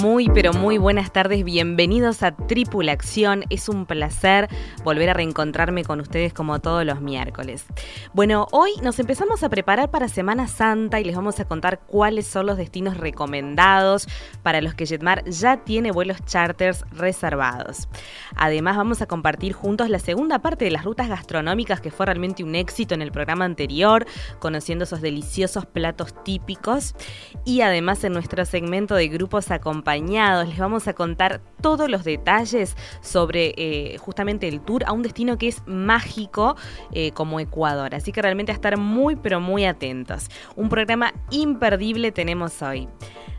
Muy, pero muy buenas tardes, bienvenidos a Tripulación. Es un placer volver a reencontrarme con ustedes como todos los miércoles. Bueno, hoy nos empezamos a preparar para Semana Santa y les vamos a contar cuáles son los destinos recomendados para los que Jetmar ya tiene vuelos charters reservados. Además, vamos a compartir juntos la segunda parte de las rutas gastronómicas que fue realmente un éxito en el programa anterior, conociendo esos deliciosos platos típicos. Y además, en nuestro segmento de grupos acompañados, les vamos a contar todos los detalles sobre eh, justamente el tour a un destino que es mágico eh, como Ecuador. Así que realmente a estar muy pero muy atentos. Un programa imperdible tenemos hoy.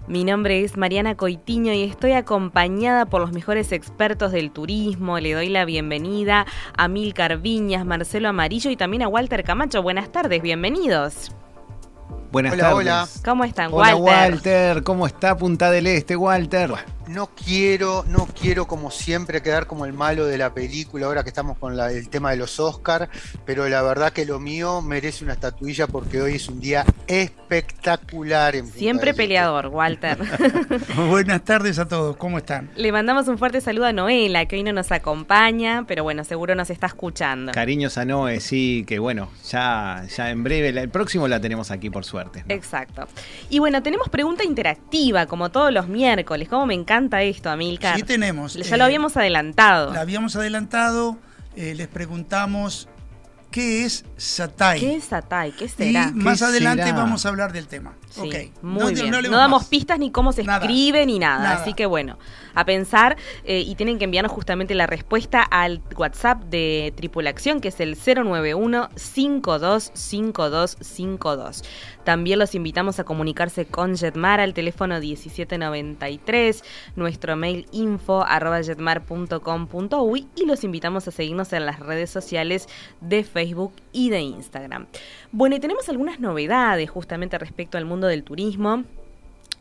Mi nombre es Mariana Coitiño y estoy acompañada por los mejores expertos del turismo. Le doy la bienvenida a Milcar Viñas, Marcelo Amarillo y también a Walter Camacho. Buenas tardes, bienvenidos. Buenas tardes. Hola. ¿Cómo están, hola, Walter? Walter? ¿Cómo está Punta del Este, Walter? No quiero, no quiero como siempre quedar como el malo de la película ahora que estamos con la, el tema de los Oscars, pero la verdad que lo mío merece una estatuilla porque hoy es un día espectacular. En siempre peleador, Walter. Buenas tardes a todos, ¿cómo están? Le mandamos un fuerte saludo a Noela, que hoy no nos acompaña, pero bueno, seguro nos está escuchando. Cariños a Noé, sí, que bueno, ya, ya en breve, el próximo la tenemos aquí por suerte. ¿no? Exacto. Y bueno, tenemos pregunta interactiva, como todos los miércoles, como me encanta esto, Amilcar. Sí tenemos. Ya eh, lo habíamos adelantado. Lo habíamos adelantado, eh, les preguntamos qué es Satay. ¿Qué es Satay? ¿Qué será? Y más ¿Qué adelante será? vamos a hablar del tema. Sí, okay. Muy no, bien. No, no damos más. pistas ni cómo se nada. escribe ni nada. nada. Así que bueno, a pensar eh, y tienen que enviarnos justamente la respuesta al WhatsApp de Tripulación, que es el 091-525252. También los invitamos a comunicarse con Jetmar al teléfono 1793, nuestro mail info arroba jetmar.com.uy y los invitamos a seguirnos en las redes sociales de Facebook y de Instagram. Bueno, y tenemos algunas novedades justamente respecto al mundo del turismo.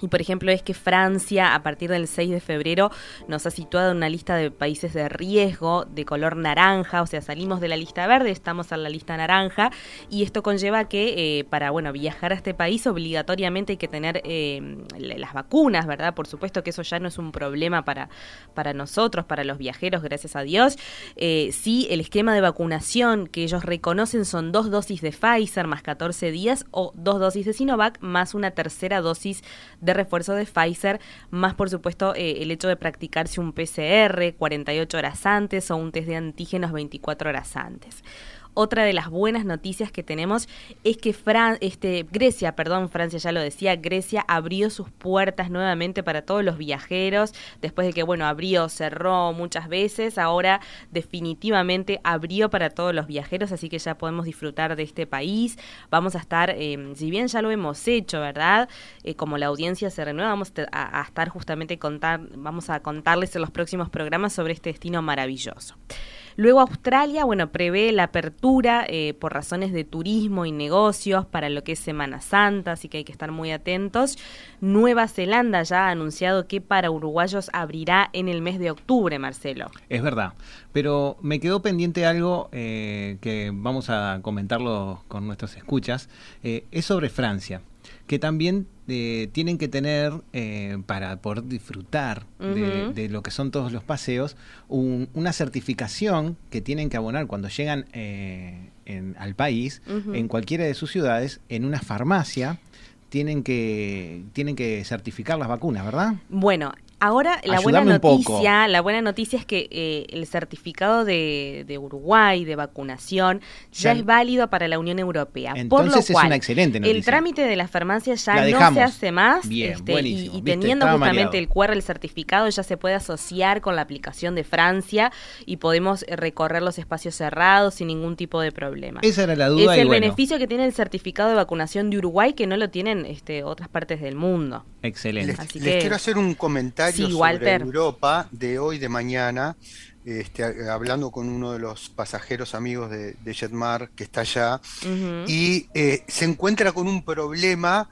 Y por ejemplo es que Francia a partir del 6 de febrero nos ha situado en una lista de países de riesgo de color naranja, o sea, salimos de la lista verde, estamos en la lista naranja y esto conlleva que eh, para bueno viajar a este país obligatoriamente hay que tener eh, las vacunas, ¿verdad? Por supuesto que eso ya no es un problema para, para nosotros, para los viajeros, gracias a Dios. Eh, sí, el esquema de vacunación que ellos reconocen son dos dosis de Pfizer más 14 días o dos dosis de Sinovac más una tercera dosis de de refuerzo de Pfizer, más por supuesto eh, el hecho de practicarse un PCR 48 horas antes o un test de antígenos 24 horas antes. Otra de las buenas noticias que tenemos es que Fran este, Grecia, perdón, Francia ya lo decía, Grecia abrió sus puertas nuevamente para todos los viajeros, después de que, bueno, abrió, cerró muchas veces, ahora definitivamente abrió para todos los viajeros, así que ya podemos disfrutar de este país. Vamos a estar, eh, si bien ya lo hemos hecho, ¿verdad? Eh, como la audiencia se renueva, vamos a, a estar justamente contar, vamos a contarles en los próximos programas sobre este destino maravilloso. Luego Australia, bueno, prevé la apertura eh, por razones de turismo y negocios para lo que es Semana Santa, así que hay que estar muy atentos. Nueva Zelanda ya ha anunciado que para uruguayos abrirá en el mes de octubre, Marcelo. Es verdad, pero me quedó pendiente algo eh, que vamos a comentarlo con nuestros escuchas, eh, es sobre Francia que también eh, tienen que tener, eh, para poder disfrutar uh -huh. de, de, lo que son todos los paseos, un, una certificación que tienen que abonar cuando llegan eh, en, al país, uh -huh. en cualquiera de sus ciudades, en una farmacia. Tienen que, tienen que certificar las vacunas, ¿verdad? Bueno, Ahora, la buena noticia, la buena noticia es que eh, el certificado de, Uruguay de vacunación ya, es válido para la Unión Europea. por lo cual, es una excelente noticia. el trámite de la farmacia ya no se hace más. este, y, teniendo justamente el QR, el certificado, ya se puede asociar con la aplicación de Francia y podemos eh, recorrer los espacios cerrados sin ningún tipo de problema. Esa era la duda. Es el beneficio que tiene el certificado de vacunación de Uruguay que no lo tienen este, otras partes del mundo. Excelente. Les, les quiero hacer un comentario sobre Europa de hoy, de mañana, este, hablando con uno de los pasajeros amigos de, Jetmar que está allá, y eh, se encuentra con un problema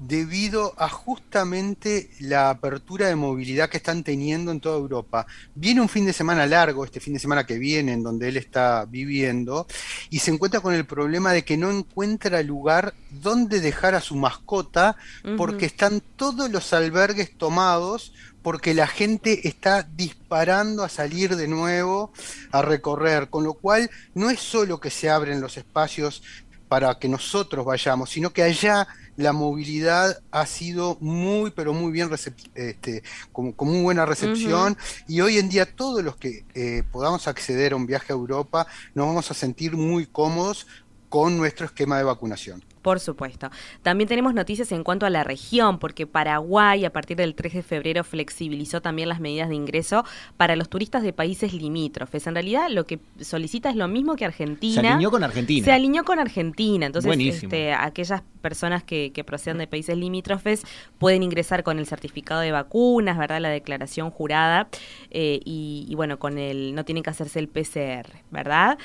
debido a justamente la apertura de movilidad que están teniendo en toda Europa. Viene un fin de semana largo, este fin de semana que viene, en donde él está viviendo, y se encuentra con el problema de que no encuentra lugar donde dejar a su mascota, porque están todos los albergues tomados porque la gente está disparando a salir de nuevo a recorrer, con lo cual no es solo que se abren los espacios para que nosotros vayamos, sino que allá la movilidad ha sido muy, pero muy bien, este, con, muy buena recepción, y hoy en día todos los que eh, podamos acceder a un viaje a Europa nos vamos a sentir muy cómodos con nuestro esquema de vacunación. Por supuesto. También tenemos noticias en cuanto a la región, porque Paraguay a partir del 3 de febrero flexibilizó también las medidas de ingreso para los turistas de países limítrofes. En realidad lo que solicita es lo mismo que Argentina. Se alineó con Argentina. Se alineó con Argentina. Entonces, este, aquellas personas que, procedan de países limítrofes pueden ingresar con el certificado de vacunas, ¿verdad? La declaración jurada eh, y, y, bueno, con el no tienen que hacerse el PCR, ¿verdad?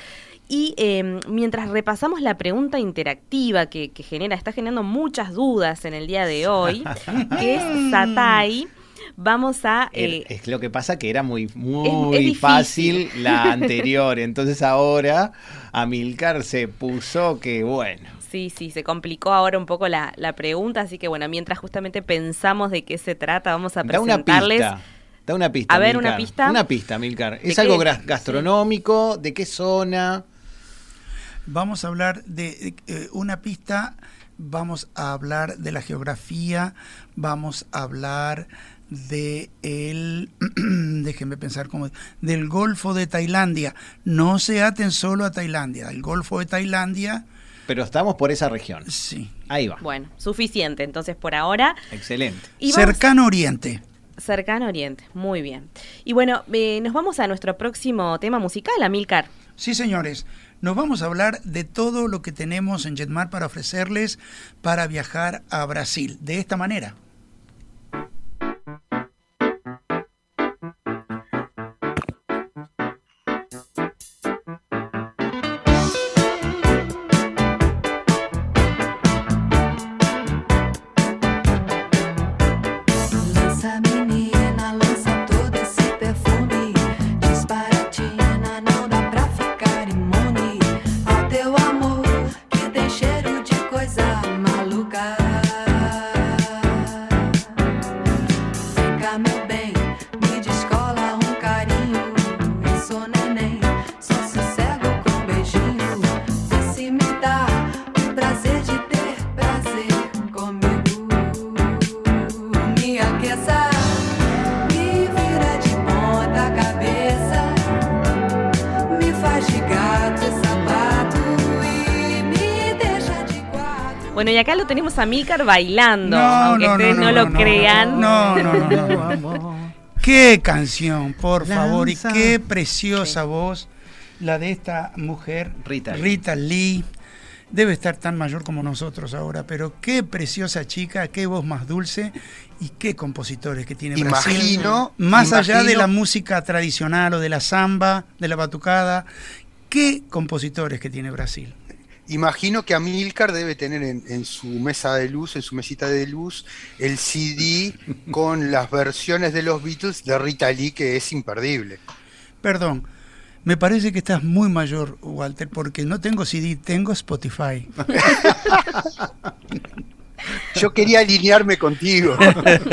Y em, mientras repasamos la pregunta interactiva que, genera, está generando muchas dudas en el día de hoy, que es Satay, vamos a... Eh, es lo que pasa que era muy, muy fácil la anterior, entonces ahora Amilcar se puso que bueno. Sí, sí, se complicó ahora un poco la, pregunta, así que bueno, mientras justamente pensamos de qué se trata, vamos a presentarles... Da una pista. Da una pista. A ver, una pista. Una pista, Milcar. ¿Es algo gastronómico? ¿De qué zona? Vamos a hablar de eh, una pista, vamos a hablar de la geografía, vamos a hablar de el déjenme pensar cómo del Golfo de Tailandia. No se aten solo a Tailandia, el Golfo de Tailandia. Pero estamos por esa región. Sí. Ahí va. Bueno, suficiente. Entonces por ahora. Excelente. Cercano Oriente. Cercano Oriente, muy bien. Y bueno, eh, nos vamos a nuestro próximo tema musical, Amilcar. Sí, señores nos vamos a hablar de todo lo que tenemos en Jetmar para ofrecerles para viajar a Brasil. De esta manera. Bueno, y acá lo tenemos a Milcar bailando, aunque ustedes no, lo crean. No, no, no. qué canción, por favor, y qué preciosa voz la de esta mujer, Rita, Rita Lee. Debe estar tan mayor como nosotros ahora, pero qué preciosa chica, qué voz más dulce y qué compositores que tiene imagino, Más allá de la música tradicional o de la samba, de la batucada, qué compositores que tiene Brasil. Imagino que Amilcar debe tener en, su mesa de luz, en su mesita de luz, el CD con las versiones de los Beatles de Rita Lee, que es imperdible. Perdón, me parece que estás muy mayor, Walter, porque no tengo CD, tengo Spotify. Yo quería alinearme contigo.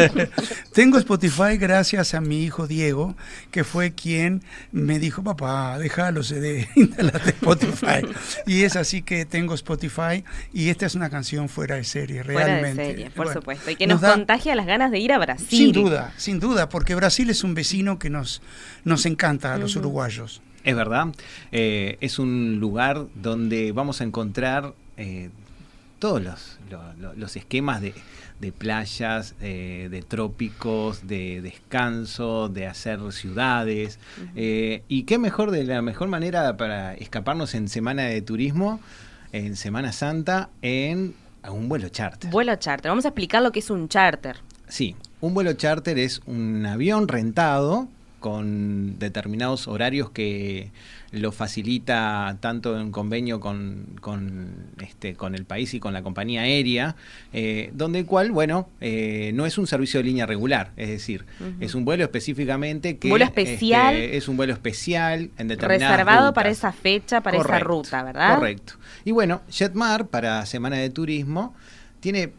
Tengo Spotify gracias a mi hijo Diego, que fue quien me dijo, papá, déjalo CD, instalate Spotify. y es así que tengo Spotify y esta es una canción fuera de serie, realmente. Fuera de serie, por supuesto. Y que nos, contagia las ganas de ir a Brasil. Sin duda, sin duda, porque Brasil es un vecino que nos, nos encanta a los uruguayos. Es verdad, eh, es un lugar donde vamos a encontrar eh, todos los, los, esquemas de, playas, eh, de trópicos, de descanso, de hacer ciudades. y qué mejor de la mejor manera para escaparnos en semana de turismo, en Semana Santa, en un vuelo charter. Vuelo charter. Vamos a explicar lo que es un charter. Sí, un vuelo charter es un avión rentado con determinados horarios que lo facilita tanto en convenio con, con, este, con el país y con la compañía aérea, eh, donde el cual, bueno, eh, no es un servicio de línea regular, es decir, es un vuelo específicamente que ¿Vuelo especial? Este, es un vuelo especial en determinadas Reservado para esa fecha, para esa ruta, ¿verdad? Correcto. Y bueno, Jetmar para Semana de Turismo tiene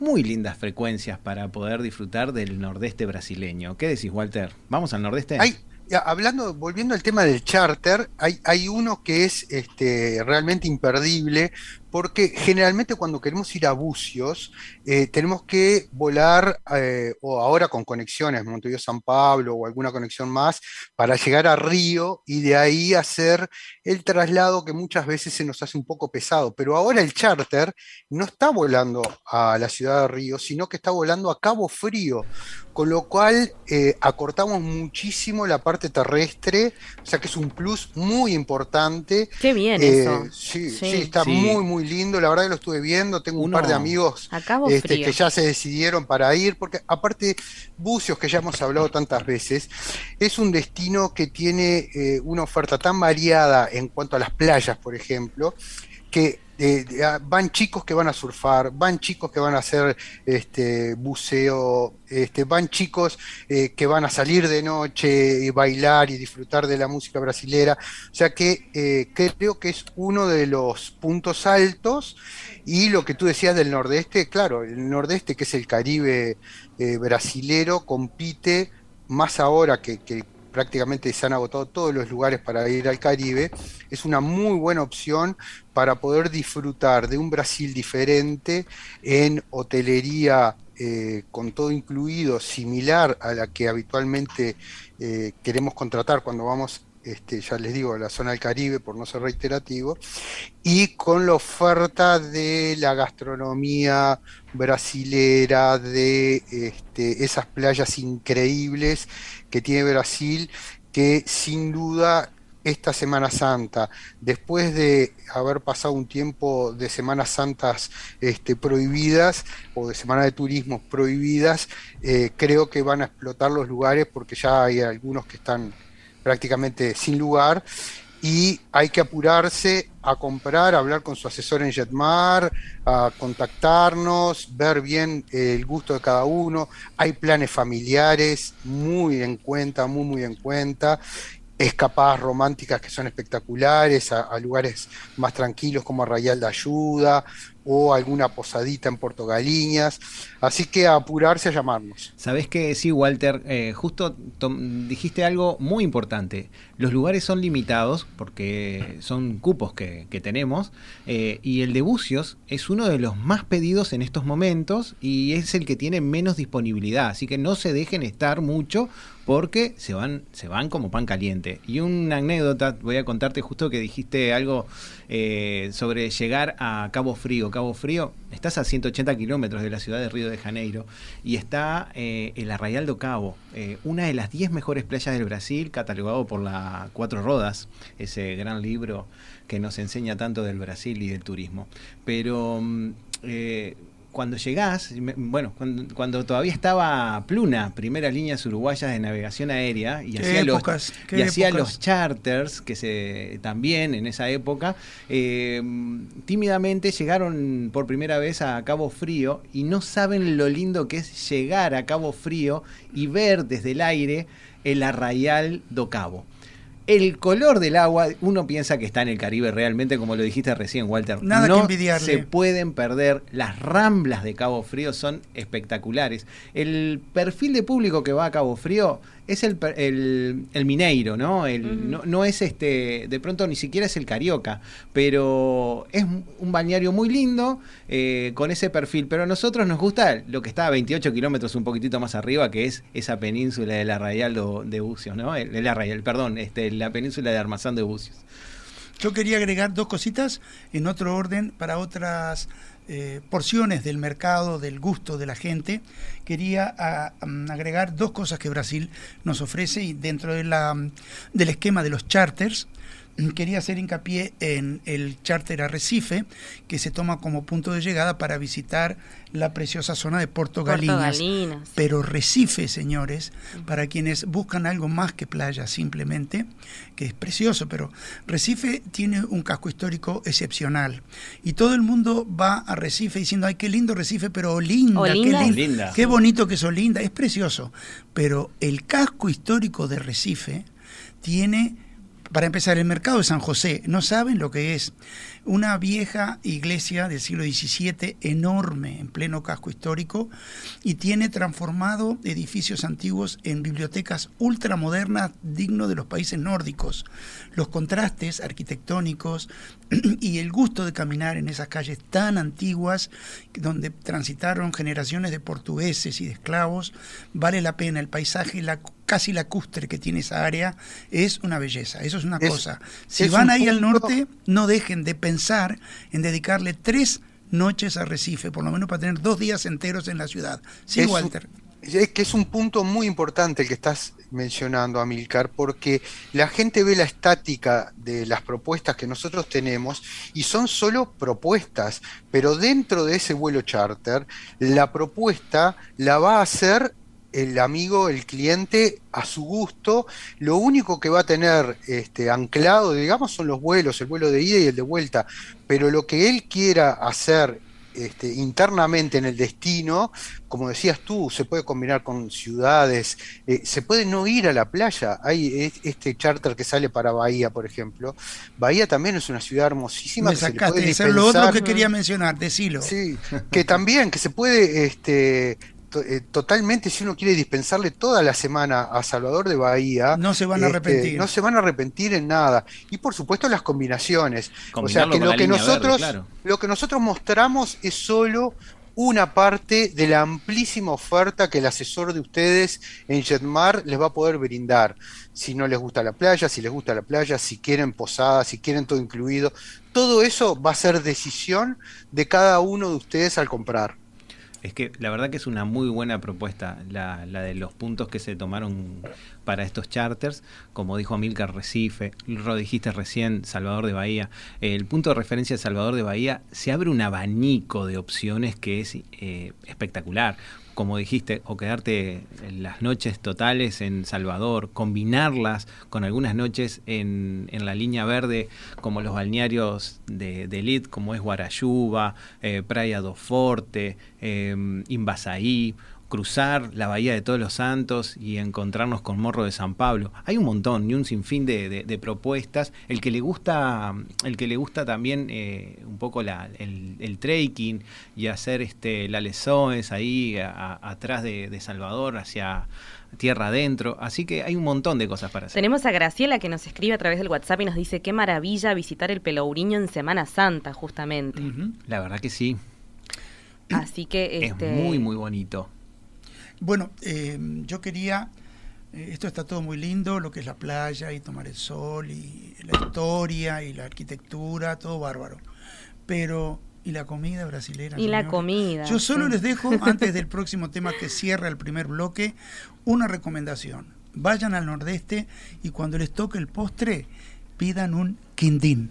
muy lindas frecuencias para poder disfrutar del nordeste brasileño. ¿Qué decís, Walter? ¿Vamos al nordeste? Hay, hablando, volviendo al tema del charter, hay, hay uno que es este, realmente imperdible, porque generalmente cuando queremos ir a Bucios, eh, tenemos que volar, eh, o ahora con conexiones, Montevideo-San Pablo o alguna conexión más, para llegar a Río y de ahí hacer el traslado que muchas veces se nos hace un poco pesado. Pero ahora el charter no está volando a la ciudad de Río, sino que está volando a Cabo Frío, con lo cual eh, acortamos muchísimo la parte terrestre, o sea que es un plus muy importante. Qué bien eso. Sí, sí, está muy, muy lindo, la verdad que lo estuve viendo, tengo un par de amigos este, que ya se decidieron para ir, porque aparte Bucios, que ya hemos hablado tantas veces, es un destino que tiene eh, una oferta tan variada en cuanto a las playas, por ejemplo, que Ah, van chicos que van a surfar, van chicos que van a hacer este, buceo, este, van chicos eh, que van a salir de noche y bailar y disfrutar de la música brasilera. O sea que eh, creo que es uno de los puntos altos y lo que tú decías del nordeste, claro, el nordeste que es el Caribe eh, brasilero compite más ahora que, que prácticamente se han agotado todos los lugares para ir al Caribe, es una muy buena opción para poder disfrutar de un Brasil diferente en hotelería eh, con todo incluido, similar a la que habitualmente eh, queremos contratar cuando vamos este, ya les digo, la zona del Caribe, por no ser reiterativo, y con la oferta de la gastronomía brasilera, de este, esas playas increíbles que tiene Brasil, que sin duda esta Semana Santa, después de haber pasado un tiempo de Semanas Santas este, prohibidas o de Semana de Turismo prohibidas, eh, creo que van a explotar los lugares porque ya hay algunos que están prácticamente sin lugar y hay que apurarse a comprar, a hablar con su asesor en Jetmar, a contactarnos, ver bien el gusto de cada uno. Hay planes familiares muy en cuenta, muy, muy en cuenta. Escapadas románticas que son espectaculares, a, lugares más tranquilos como Arrayal de Ayuda, o alguna posadita en Puerto Galiñas. Así que a apurarse a llamarnos. Sabes que sí, Walter, eh, justo dijiste algo muy importante. Los lugares son limitados porque son cupos que, tenemos eh, y el de Bucios es uno de los más pedidos en estos momentos y es el que tiene menos disponibilidad. Así que no se dejen estar mucho porque se van, se van como pan caliente. Y una anécdota, voy a contarte justo que dijiste algo eh, sobre llegar a Cabo Frío. Cabo Frío, estás a 180 kilómetros de la ciudad de Río de Janeiro y está eh, el Arraial do Cabo, eh, una de las 10 mejores playas del Brasil, catalogado por la Cuatro Rodas, ese gran libro que nos enseña tanto del Brasil y del turismo. Pero mm, cuando llegás, bueno, cuando, todavía estaba Pluna, primera líneas uruguayas de navegación aérea, y hacía, los, y hacía los charters, que se también en esa época, eh, tímidamente llegaron por primera vez a Cabo Frío y no saben lo lindo que es llegar a Cabo Frío y ver desde el aire el arrayal do Cabo. El color del agua, uno piensa que está en el Caribe realmente, como lo dijiste recién, Walter. Nada no que envidiarle. Se pueden perder. Las ramblas de Cabo Frío son espectaculares. El perfil de público que va a Cabo Frío es el, per- el, el mineiro, ¿no? El, no? no es este, de pronto ni siquiera es el carioca, pero es un balneario muy lindo eh, con ese perfil. Pero a nosotros nos gusta lo que está a 28 kilómetros un poquitito más arriba, que es esa península de la Radial de Bucios, ¿no? El- de la Radial, perdón, este, la península de Armazán de Bucios. Yo quería agregar dos cositas en otro orden para otras eh, porciones del mercado, del gusto de la gente. Quería a- am, agregar dos cosas que Brasil nos ofrece y dentro de la, mm, del esquema de los charters. Quería hacer hincapié en el charter Arrecife, que se toma como punto de llegada para visitar la preciosa zona de Porto Puerto Galinas. Galinas. Pero Recife, señores, para quienes buscan algo más que playa simplemente, que es precioso, pero Recife tiene un casco histórico excepcional. Y todo el mundo va a Recife diciendo, ay, qué lindo Recife, pero Olinda, Olinda. qué, lin- Olinda. qué bonito que es Olinda, es precioso. Pero el casco histórico de Recife tiene, para empezar, el mercado de San José, no saben lo que es. Una vieja iglesia del siglo XVII enorme en pleno casco histórico y tiene transformado edificios antiguos en bibliotecas ultramodernas digno de los países nórdicos. Los contrastes arquitectónicos y el gusto de caminar en esas calles tan antiguas donde transitaron generaciones de portugueses y de esclavos, vale la pena. El paisaje, la, casi lacustre que tiene esa área, es una belleza. Eso es una Es- cosa. Si van ahí al norte, no dejen de pensar en dedicarle tres noches a Recife, por lo menos para tener dos días enteros en la ciudad. Sí, Es un- Walter. Es que es un punto muy importante el que estás mencionando, Amilcar, porque la gente ve la estática de las propuestas que nosotros tenemos y son solo propuestas, pero dentro de ese vuelo charter, la propuesta la va a hacer el amigo, el cliente a su gusto. Lo único que va a tener este, anclado, digamos, son los vuelos, el vuelo de ida y el de vuelta, pero lo que él quiera hacer este, internamente en el destino, como decías tú, se puede combinar con ciudades, eh, se puede no ir a la playa. Hay es- este charter que sale para Bahía, por ejemplo. Bahía también es una ciudad hermosísima Me que se le sacaste puede de ser lo otro que quería mencionar, decilo. Sí, que también, que se puede este, eh, totalmente, si uno quiere dispensarle toda la semana a Salvador de Bahía, No se van a este, arrepentir. no se van a arrepentir en nada. Y por supuesto las combinaciones. O sea que con lo que nosotros, verde, claro. lo que nosotros mostramos es solo una parte de la amplísima oferta que el asesor de ustedes en Jetmar les va a poder brindar. Si no les gusta la playa, si les gusta la playa, si quieren posada, si quieren todo incluido, todo eso va a ser decisión de cada uno de ustedes al comprar. Es que la verdad que es una muy buena propuesta la, la de los puntos que se tomaron para estos charters, como dijo Amilcar Recife, lo dijiste recién, Salvador de Bahía. El punto de referencia de Salvador de Bahía se abre un abanico de opciones que es eh, espectacular. Como dijiste, o quedarte en las noches totales en Salvador, combinarlas con algunas noches en, en la línea verde, como los balnearios de, de como es Guarayuba, eh, Praia do Forte, eh, cruzar la Bahía de Todos los Santos y encontrarnos con Morro de San Pablo. Hay un montón y un sinfín de, de- de propuestas. El que le gusta, el que le gusta también eh, un poco la- el, el trekking y hacer este la lesoes ahí a- a- atrás de, de Salvador hacia tierra adentro. Así que hay un montón de cosas para hacer. Tenemos a Graciela que nos escribe a través del WhatsApp y nos dice qué maravilla visitar el Pelourinho en Semana Santa, justamente. La verdad que sí. Así que este, Es muy, muy bonito. Bueno, eh, yo quería, eh, esto está todo muy lindo, lo que es la playa y tomar el sol y la historia y la arquitectura, todo bárbaro. Pero, ¿y la comida brasilera? Y la comida, Yo solo sí. les dejo, antes del próximo tema que cierra el primer bloque, una recomendación. Vayan al nordeste y cuando les toque el postre, pidan un quindín.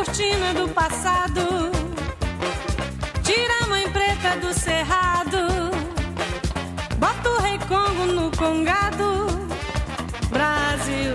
Cortina do passado. Tira a mãe preta do cerrado. Bota o rei Congo no congado. Brasil,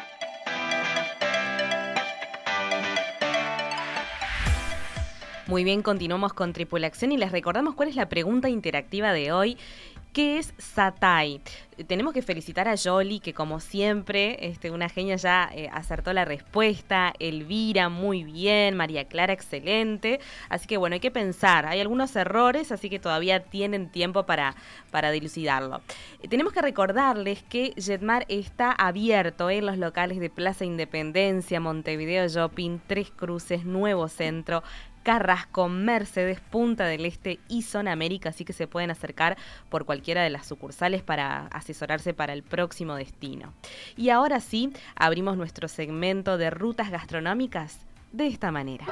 Muy bien, continuamos con Tripulación y les recordamos cuál es la pregunta interactiva de hoy. ¿Qué es Satay? Tenemos que felicitar a Jolly, que como siempre, este, una genia ya eh, acertó la respuesta. Elvira, muy bien. María Clara, excelente. Así que bueno, hay que pensar. Hay algunos errores, así que todavía tienen tiempo para, para dilucidarlo. Eh, tenemos que recordarles que Jetmar está abierto en los locales de Plaza Independencia, Montevideo Shopping, Tres Cruces, Nuevo Centro, Carrasco, Mercedes, Punta del Este y Zona América, así que se pueden acercar por cualquiera de las sucursales para asesorarse para el próximo destino. Y ahora sí, abrimos nuestro segmento de rutas gastronómicas de esta manera.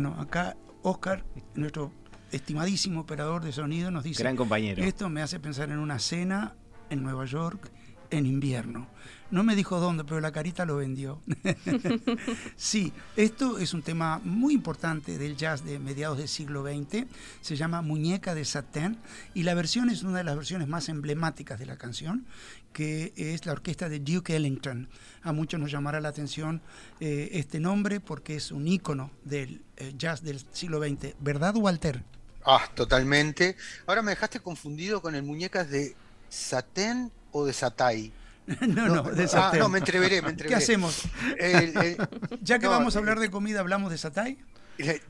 Bueno, acá Oscar, nuestro estimadísimo operador de sonido, nos dice... Gran compañero. Esto me hace pensar en una cena en Nueva York en invierno. No me dijo dónde, pero la carita lo vendió. sí, esto es un tema muy importante del jazz de mediados del siglo XX. Se llama Muñeca de Satén y la versión es una de las versiones más emblemáticas de la canción, que es la orquesta de Duke Ellington. A muchos nos llamará la atención eh, este nombre porque es un ícono del eh, jazz del siglo XX. ¿Verdad, Walter? Ah, totalmente. Ahora me dejaste confundido con el muñecas de Satén o de Satay. no, no, de ah, Satén. no, me entreveré, me entreveré. ¿Qué hacemos? El- el- Ya que no, vamos a hablar de comida, ¿hablamos de Satay?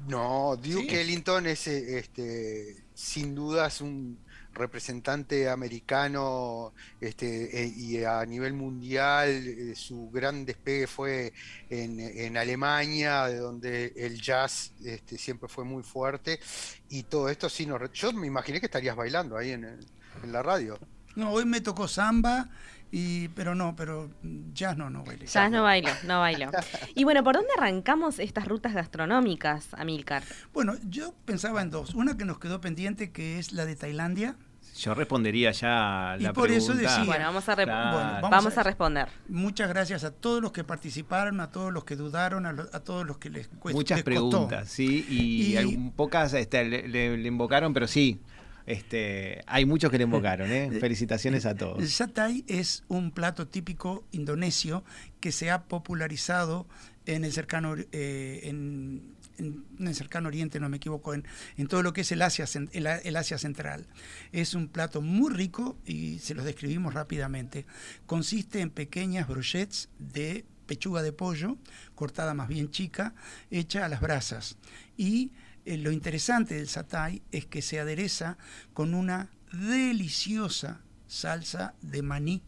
No, Duke Sí. Ellington es eh, este, sin dudas un representante americano este, eh, y a nivel mundial eh, su gran despegue fue en, en Alemania, de donde el jazz este, siempre fue muy fuerte y todo esto sí nos... Yo me imaginé que estarías bailando ahí en, el- en la radio. No, hoy me tocó samba, y, pero no, pero jazz no, no bailé. Ya no bailo, no bailo. Y bueno, ¿por dónde arrancamos estas rutas gastronómicas, Amilcar? Bueno, yo pensaba en dos. Una que nos quedó pendiente, que es la de Tailandia. Yo respondería ya a Y la por eso pregunta. decía- Bueno, vamos a, re- Claro. Bueno, vamos, vamos a, a- responder. Muchas gracias a todos los que participaron, a todos los que dudaron, a, lo- a todos los que les, cuest- Muchas les costó. preguntas, sí, y, Y- algún- pocas este, le, le- le invocaron, pero sí, este, hay muchos que le invocaron, ¿eh? Felicitaciones a El todos. satay es un plato típico indonesio que se ha popularizado en el cercano, eh, en, en- el cercano oriente, no me equivoco, en, todo lo que es el Asia, el Asia Central. Es un plato muy rico y se los describimos rápidamente. Consiste en pequeñas brochettes de pechuga de pollo, cortada más bien chica, hecha a las brasas. Y eh, lo interesante del satay es que se adereza con una deliciosa salsa de maní,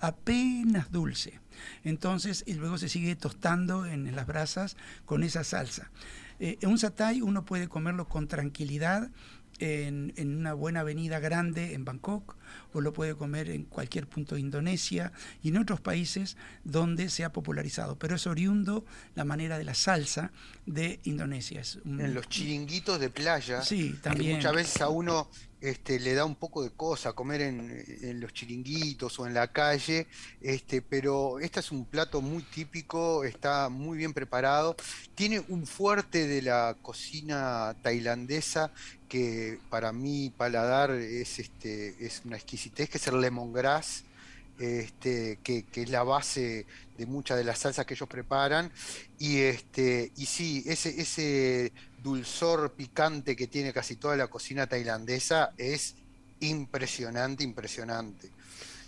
apenas dulce. Entonces, y luego se sigue tostando en las brasas con esa salsa. Eh, un satay uno puede comerlo con tranquilidad en, en, una buena avenida grande en Bangkok o lo puede comer en cualquier punto de Indonesia y en otros países donde se ha popularizado. Pero es oriundo la manera de la salsa de Indonesia. Es un, en los chiringuitos de playa. Sí, también. Muchas veces a uno este, le da un poco de cosa comer en, los chiringuitos o en la calle, este, pero este es un plato muy típico, está muy bien preparado, tiene un fuerte de la cocina tailandesa que para mi paladar es, este, es una exquisitez, que es el lemongrass, este, que, es la base de muchas de las salsas que ellos preparan. Y, este, y sí, ese, ese dulzor picante que tiene casi toda la cocina tailandesa es impresionante, impresionante.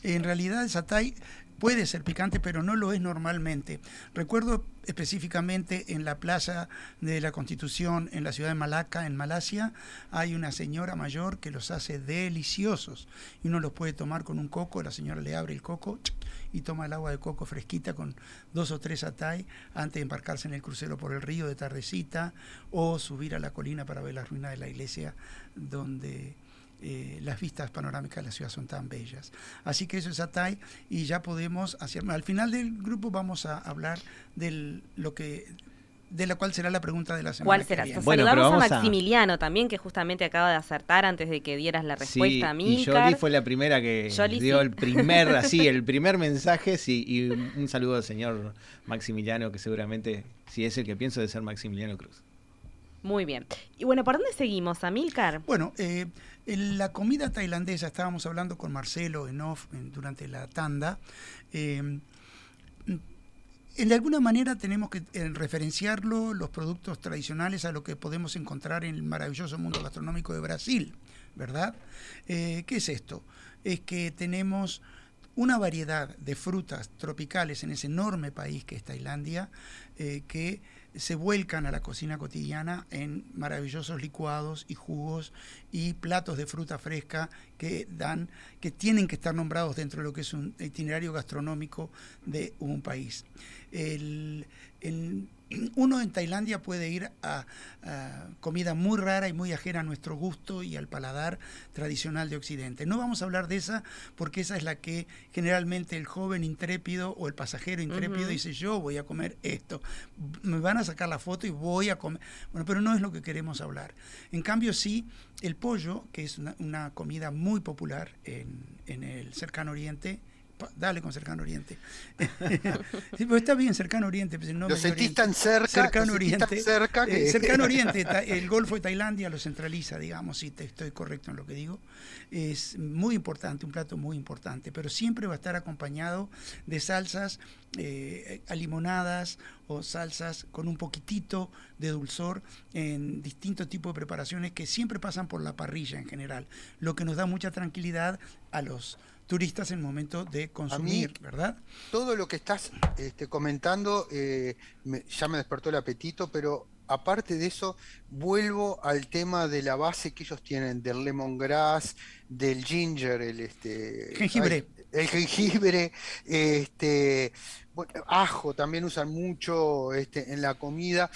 En realidad el satay puede ser picante, pero no lo es normalmente. Recuerdo específicamente en la Plaza de la Constitución en la ciudad de Malaca, en Malasia, hay una señora mayor que los hace deliciosos y uno los puede tomar con un coco, la señora le abre el coco y toma el agua de coco fresquita con dos o tres atay antes de embarcarse en el crucero por el río de tardecita o subir a la colina para ver la ruina de la iglesia donde eh, las vistas panorámicas de la ciudad son tan bellas. Así que eso es Atay y ya podemos hacer. Al final del grupo vamos a hablar de lo que de la cual será la pregunta de la semana. ¿Cuál será? Bueno, Saludamos pero a vamos a- Maximiliano también, que justamente acaba de acertar antes de que dieras la Sí, respuesta a y. Jolie fue la primera que Jolie dio sí. el primer, así, el primer mensaje, sí, y un un saludo al señor Maximiliano, que seguramente, si es el que pienso, de ser Maximiliano Cruz. Muy bien. Y bueno, ¿por dónde seguimos, Amilcar? Bueno, eh, en la comida tailandesa, estábamos hablando con Marcelo en off durante la tanda. eh, de alguna manera tenemos que eh, referenciarlo, los productos tradicionales, a lo que podemos encontrar en el maravilloso mundo gastronómico de Brasil, ¿verdad? Eh, ¿Qué es esto? Es que tenemos una variedad de frutas tropicales en ese enorme país que es Tailandia, eh, que se vuelcan a la cocina cotidiana en maravillosos licuados y jugos y platos de fruta fresca que dan, que tienen que estar nombrados dentro de lo que es un itinerario gastronómico de un país. El, el- uno en Tailandia puede ir a, a comida muy rara y muy ajena a nuestro gusto y al paladar tradicional de Occidente. No vamos a hablar de esa porque esa es la que generalmente el joven intrépido o el pasajero intrépido dice yo voy a comer esto. Me van a sacar la foto y voy a comer. Bueno, pero no es lo que queremos hablar. En cambio sí, el pollo, que es una, una comida muy popular en, en el cercano oriente, Dale con cercano oriente. Sí, pues está bien, cercano oriente. pues el nombre Lo sentís tan cerca, Cercano tan Oriente. cerca que- Eh, cercano Oriente, el Golfo de Tailandia lo centraliza, digamos, si te estoy correcto en lo que digo. Es muy importante, un plato muy importante, pero siempre va a estar acompañado de salsas eh, alimonadas o salsas con un poquitito de dulzor en distintos tipos de preparaciones que siempre pasan por la parrilla en general, lo que nos da mucha tranquilidad a los turistas en el momento de consumir, ¿verdad? todo lo que estás este, comentando eh, me- ya me despertó el apetito, pero aparte de eso, vuelvo al tema de la base que ellos tienen del lemongrass, del ginger, el este Jengibre. ay, el jengibre, este bueno, ajo también usan mucho este, en la comida.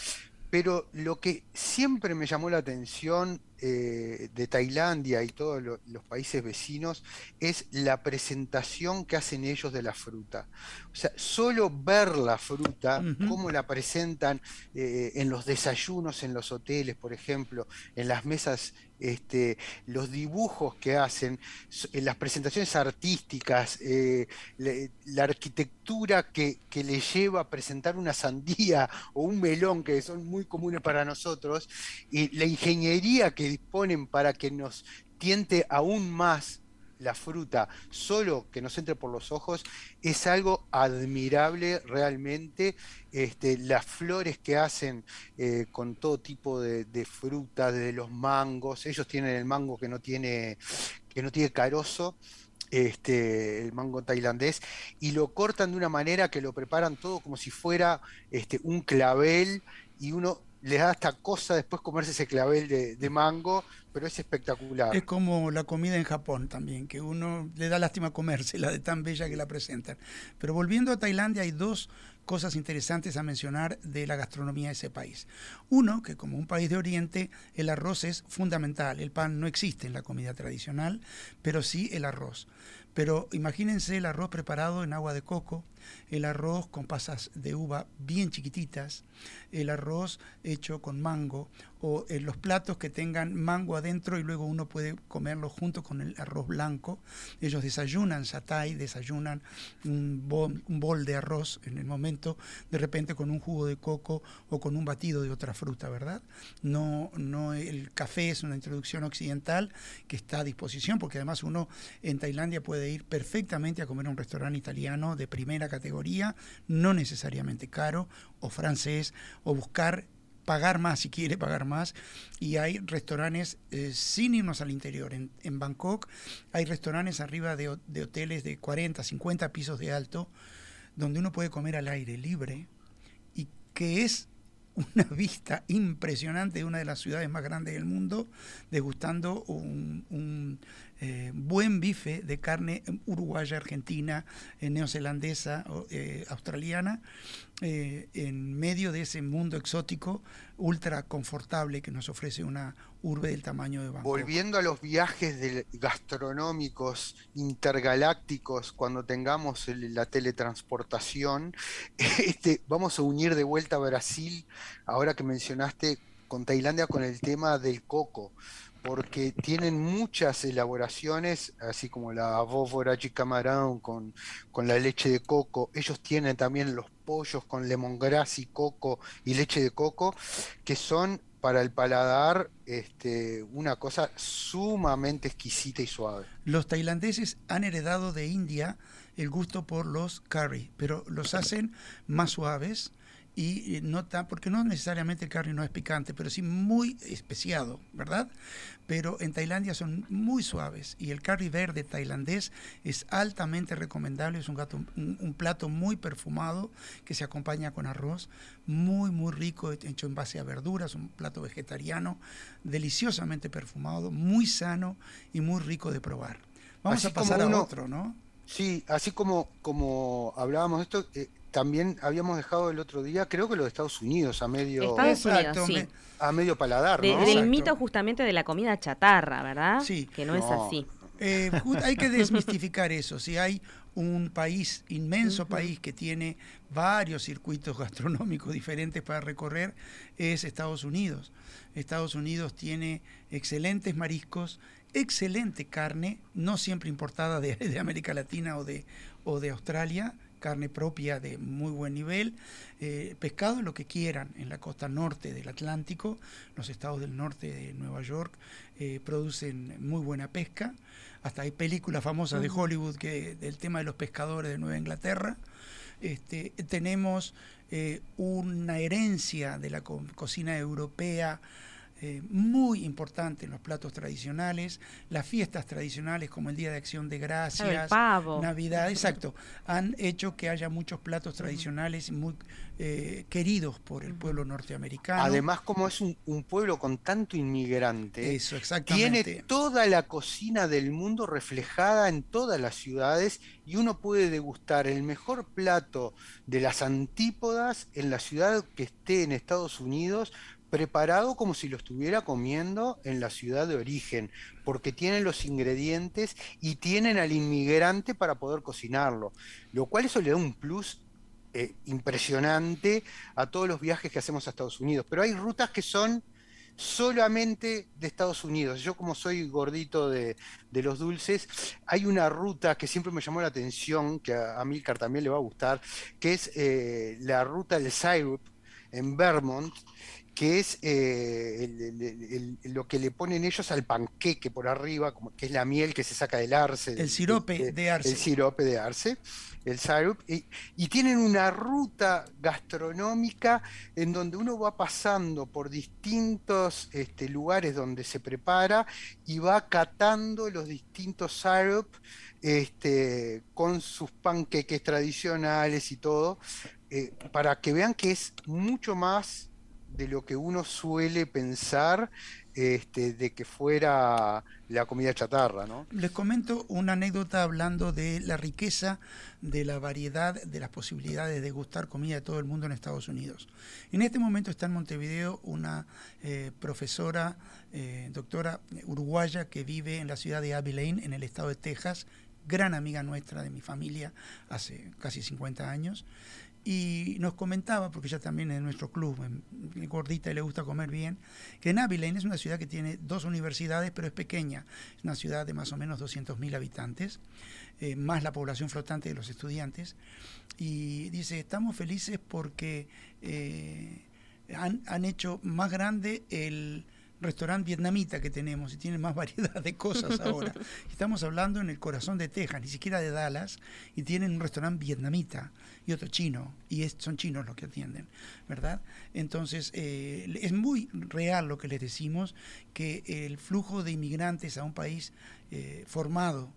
Pero lo que siempre me llamó la atención eh, de Tailandia y todos lo- los países vecinos es la presentación que hacen ellos de la fruta. O sea, solo ver la fruta, Ujú. cómo la presentan eh, en los desayunos en los hoteles, por ejemplo, en las mesas, este, los dibujos que hacen, en las presentaciones artísticas, eh, la arquitectura que, que le lleva a presentar una sandía o un melón, que son muy comunes para nosotros, y la ingeniería que disponen para que nos tiente aún más la fruta, solo que nos entre por los ojos, es algo admirable realmente. Este, las flores que hacen eh, con todo tipo de, de fruta, desde los mangos, ellos tienen el mango que no tiene, que no tiene carozo, este, el mango tailandés, y lo cortan de una manera que lo preparan todo como si fuera este, un clavel y uno le da hasta cosa después comerse ese clavel de, de mango, pero es espectacular. Es como la comida en Japón también, que uno le da lástima comérsela de tan bella que la presentan. Pero volviendo a Tailandia, hay dos cosas interesantes a mencionar de la gastronomía de ese país. Uno, que como un país de Oriente, el arroz es fundamental. El pan no existe en la comida tradicional, pero sí el arroz. Pero imagínense el arroz preparado en agua de coco, el arroz con pasas de uva bien chiquititas, el arroz hecho con mango o en los platos que tengan mango adentro y luego uno puede comerlo junto con el arroz blanco. Ellos desayunan satay, desayunan un bol, un bol de arroz en el momento, de repente con un jugo de coco o con un batido de otra fruta, ¿verdad? No, no el café es una introducción occidental que está a disposición, porque además uno en Tailandia puede ir perfectamente a comer a un restaurante italiano de primera categoría, no necesariamente caro, o francés, o buscar pagar más si quiere pagar más. Y hay restaurantes eh, al interior en, en Bangkok hay restaurantes arriba de, de, hoteles de 40 50 pisos de alto donde uno puede comer al aire libre y que es una vista impresionante de una de las ciudades más grandes del mundo, degustando un eh, buen bife de carne uruguaya, argentina, eh, neozelandesa, eh, australiana, en medio de ese mundo exótico ultra confortable que nos ofrece una urbe del tamaño de Bangkok. Volviendo a los viajes gastronómicos intergalácticos, cuando tengamos la teletransportación, este, vamos a unir de vuelta a Brasil, ahora que mencionaste con Tailandia, con el tema del coco porque tienen muchas elaboraciones, así como la abóbora camarón con, con la leche de coco. Ellos tienen también los pollos con lemongrass y coco y leche de coco, que son para el paladar este, una cosa sumamente exquisita y suave. Los tailandeses han heredado de India el gusto por los curry, pero los hacen más suaves y no tan, porque no necesariamente el curry no es picante, pero sí muy especiado, ¿verdad? Pero en Tailandia son muy suaves y el curry verde tailandés es altamente recomendable, es un, gato, un, un, plato muy perfumado que se acompaña con arroz, muy muy rico, hecho en base a verduras, un plato vegetariano, deliciosamente perfumado, muy sano y muy rico de probar. Vamos Así a pasar uno- a otro, ¿no? Sí, así como, como hablábamos de esto, eh, también habíamos dejado el otro día, creo que lo de Estados Unidos, a medio, Estados Unidos, sí. a medio paladar, De- ¿no? del Exacto. mito justamente de la comida chatarra, ¿verdad? Sí. Que no, es así. Eh, hay que desmistificar eso. Si hay un país, inmenso país, que tiene varios circuitos gastronómicos diferentes para recorrer, es Estados Unidos. Estados Unidos tiene excelentes mariscos, excelente carne, no siempre importada de, de América Latina o de, o de Australia, carne propia de muy buen nivel, eh, pescado lo que quieran en la costa norte del Atlántico, los estados del norte de Nueva York eh, producen muy buena pesca, hasta hay películas famosas de Hollywood que del tema de los pescadores de Nueva Inglaterra. Este, tenemos eh, una herencia de la co cocina europea eh, muy importante en los platos tradicionales, las fiestas tradicionales como el Día de Acción de Gracias, el pavo. Navidad, exacto, han hecho que haya muchos platos tradicionales muy eh, queridos por el pueblo norteamericano. Además, como es un, un pueblo con tanto inmigrante, Eso, exactamente. tiene toda la cocina del mundo reflejada en todas las ciudades y uno puede degustar el mejor plato de las antípodas en la ciudad que esté en Estados Unidos preparado como si lo estuviera comiendo en la ciudad de origen, porque tienen los ingredientes y tienen al inmigrante para poder cocinarlo, lo cual eso le da un plus eh, impresionante a todos los viajes que hacemos a Estados Unidos. Pero hay rutas que son solamente de Estados Unidos. Yo como soy gordito de, los dulces, hay una ruta que siempre me llamó la atención, que a, a Milcar también le va a gustar, que es eh, la ruta del syrup en Vermont, que es eh, el- el- el- el- lo que le ponen ellos al panqueque por arriba, como, que es la miel que se saca del arce. El sirope de arce. El sirope de arce, el syrup. Y, y tienen una ruta gastronómica en donde uno va pasando por distintos este, lugares donde se prepara y va catando los distintos syrup este, con sus panqueques tradicionales y todo, eh, para que vean que es mucho más de lo que uno suele pensar este, de que fuera la comida chatarra, ¿no? Les comento una anécdota hablando de la riqueza, de la variedad, de las posibilidades de gustar comida de todo el mundo en Estados Unidos. En este momento está en Montevideo una eh, profesora, eh, doctora uruguaya que vive en la ciudad de Abilene, en el estado de Texas, gran amiga nuestra de mi familia hace casi 50 años y nos comentaba, porque ella también es nuestro club, gordita y le gusta comer bien, que en es una ciudad que tiene dos universidades, pero es pequeña, es una ciudad de más o menos 200.000 habitantes, eh, más la población flotante de los estudiantes, y dice, estamos felices porque eh, han, han hecho más grande el restaurante vietnamita que tenemos y tiene más variedad de cosas ahora. Estamos hablando en el corazón de Texas, ni siquiera de Dallas, y tienen un restaurante vietnamita y otro chino, y es, son chinos los que atienden, ¿verdad? Entonces, eh, es muy real lo que les decimos, que el flujo de inmigrantes a un país eh, formado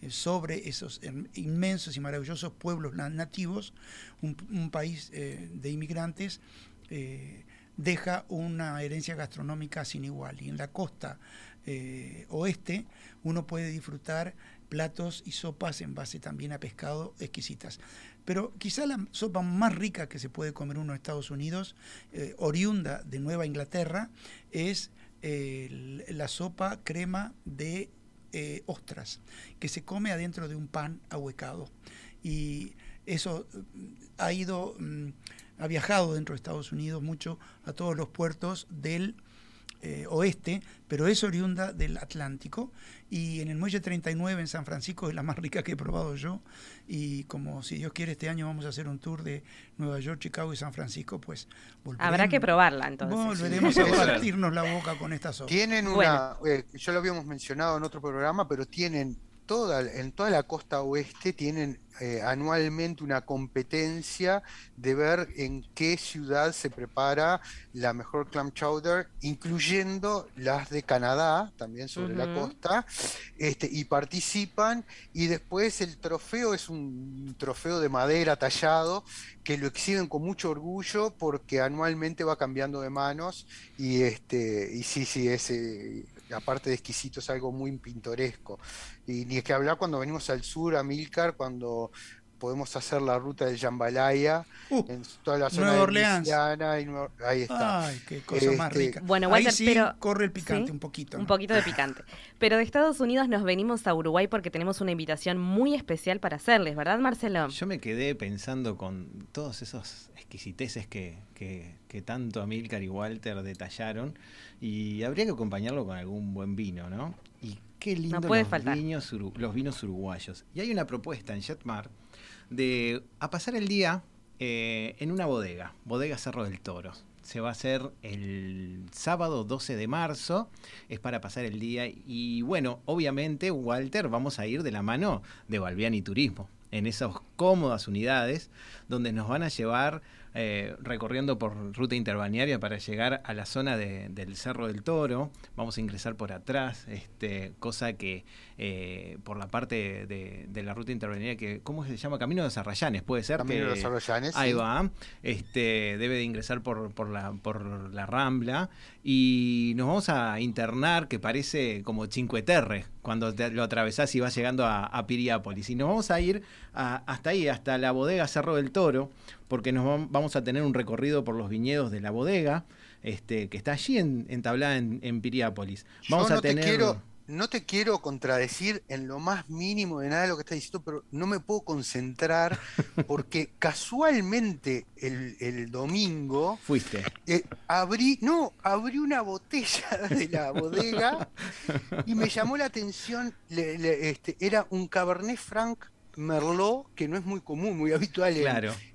eh, sobre esos inmensos y maravillosos pueblos nativos, un, un país de inmigrantes, deja una herencia gastronómica sin igual. Y en la costa eh, oeste uno puede disfrutar platos y sopas en base también a pescado exquisitas. Pero quizá la sopa más rica que se puede comer uno en Estados Unidos, eh, oriunda de Nueva Inglaterra, es eh, la sopa crema de ostras, que se come adentro de un pan ahuecado. Y eso ha ido... Mm, ha viajado dentro de Estados Unidos mucho a todos los puertos del eh, oeste, pero es oriunda del Atlántico. Y en el muelle 39 en San Francisco es la más rica que he probado yo. Y como si Dios quiere este año vamos a hacer un tour de Nueva York, Chicago y San Francisco, pues volveremos, Habrá que probarla entonces. Volveremos a partirnos la boca con esta sopa. Tienen una, eh, yo lo habíamos mencionado en otro programa, pero tienen toda, en toda la costa oeste tienen eh, anualmente una competencia de ver en qué ciudad se prepara la mejor clam chowder, incluyendo las de Canadá, también sobre la costa, este, y participan, y después el trofeo es un trofeo de madera tallado que lo exhiben con mucho orgullo porque anualmente va cambiando de manos y este y sí sí ese aparte de exquisito, es algo muy pintoresco. Y ni es que hablar cuando venimos al sur, a Milcar, cuando podemos hacer la ruta del Jambalaya uh, en toda la zona de Orleans. Y ahí está. Ay, qué cosa más este, rica. Bueno, Walter, sí pero corre el picante un poquito. Un poquito de picante. Pero de Estados Unidos nos venimos a Uruguay porque tenemos una invitación muy especial para hacerles, ¿verdad, Marcelo? Yo me quedé pensando con todos esos exquisiteces que, que, que tanto Amílcar y Walter detallaron y habría que acompañarlo con algún buen vino, ¿no? Y qué lindo los, vinos, los vinos uruguayos. Y hay una propuesta en Jetmar de a pasar el día eh, en una bodega, bodega Cerro del Toro. Se va a hacer el sábado 12 de marzo, es para pasar el día y bueno, obviamente Walter vamos a ir de la mano de Balbiani Turismo en esas cómodas unidades donde nos van a llevar eh, recorriendo por ruta interbalnearia para llegar a la zona del Cerro del Toro. Vamos a ingresar por atrás, este, cosa que eh, por la parte de, la ruta interbalnearia que, ¿cómo se llama? Camino de Sarrayanes, puede ser. Camino de Sarrayanes. Ahí va. Este, debe de ingresar por, por, la, por la Rambla y nos vamos a internar, que parece como Cinque Terre, cuando lo atravesás y vas llegando a, Piriápolis. Y nos vamos a ir hasta ahí, hasta la bodega Cerro del Toro, porque nos vamos a tener un recorrido por los viñedos de la bodega, este, que está allí entablada en, Piriápolis. Vamos a tener no te quiero contradecir en lo más mínimo de nada de lo que estás diciendo, pero no me puedo concentrar porque casualmente el, domingo fuiste. Eh, abrí, no, abrí una botella de la bodega y me llamó la atención, este, era un Cabernet Franc Merlot, que no es muy común, muy habitual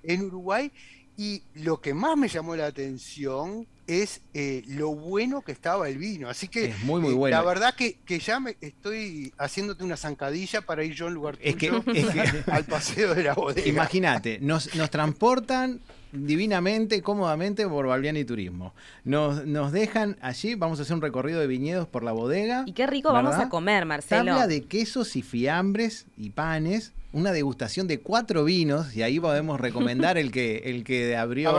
en Uruguay, y lo que más me llamó la atención es eh, lo bueno que estaba el vino. Así que es muy, muy eh, bueno. la verdad que, ya me estoy haciéndote una zancadilla para ir yo en lugar es que, al paseo de la bodega. Imagínate, nos, nos transportan divinamente, cómodamente por Balbiani Turismo. Nos, nos dejan allí, vamos a hacer un recorrido de viñedos por la bodega. Y qué rico vamos a comer, Marcelo. Habla de quesos y fiambres y panes una degustación de cuatro vinos y ahí podemos recomendar el que, el que abrió.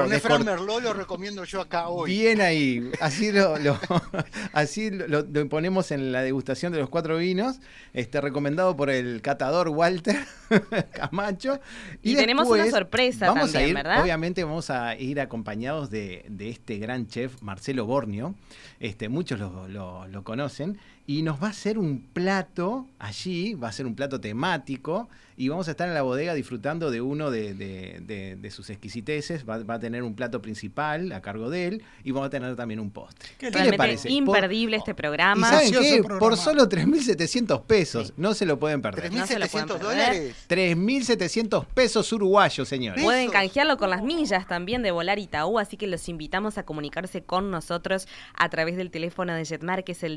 Merlot lo recomiendo yo acá hoy. Bien ahí, así lo, lo- así lo, lo ponemos en la degustación de los cuatro vinos, este recomendado por el catador Walter Camacho. Y tenemos una sorpresa vamos también, a ir, ¿verdad? Obviamente vamos a ir acompañados de, de este gran chef Marcelo Bornio, este, muchos lo, lo- lo conocen, y nos va a hacer un plato allí, va a ser un plato temático, y vamos a estar en la bodega disfrutando de uno de, de- de- de sus exquisiteces, va, va a tener un plato principal a cargo de él, y vamos a tener también un postre. Qué ¿Qué le parece? Por- imperdible este ¿Y programa. saben Delicioso qué? programa. Por solo 3.700 pesos, no se lo pueden perder. No se lo pueden 3.700 perder. dólares. 3.700 pesos uruguayos, señores. Pesos. Pueden canjearlo con las millas también de Volar Itaú, así que los invitamos a comunicarse con nosotros a través del teléfono de Jetmar, que es el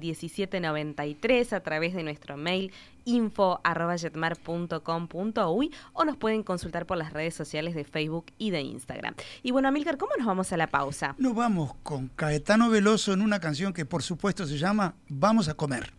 1793, a través de nuestro mail info.jetmar.com.uy o nos pueden consultar por las redes sociales de Facebook y de Instagram. Y bueno, Amilcar, ¿cómo nos vamos a la pausa? Nos vamos con Caetano Veloso en una canción que por supuesto se llama Vamos a comer.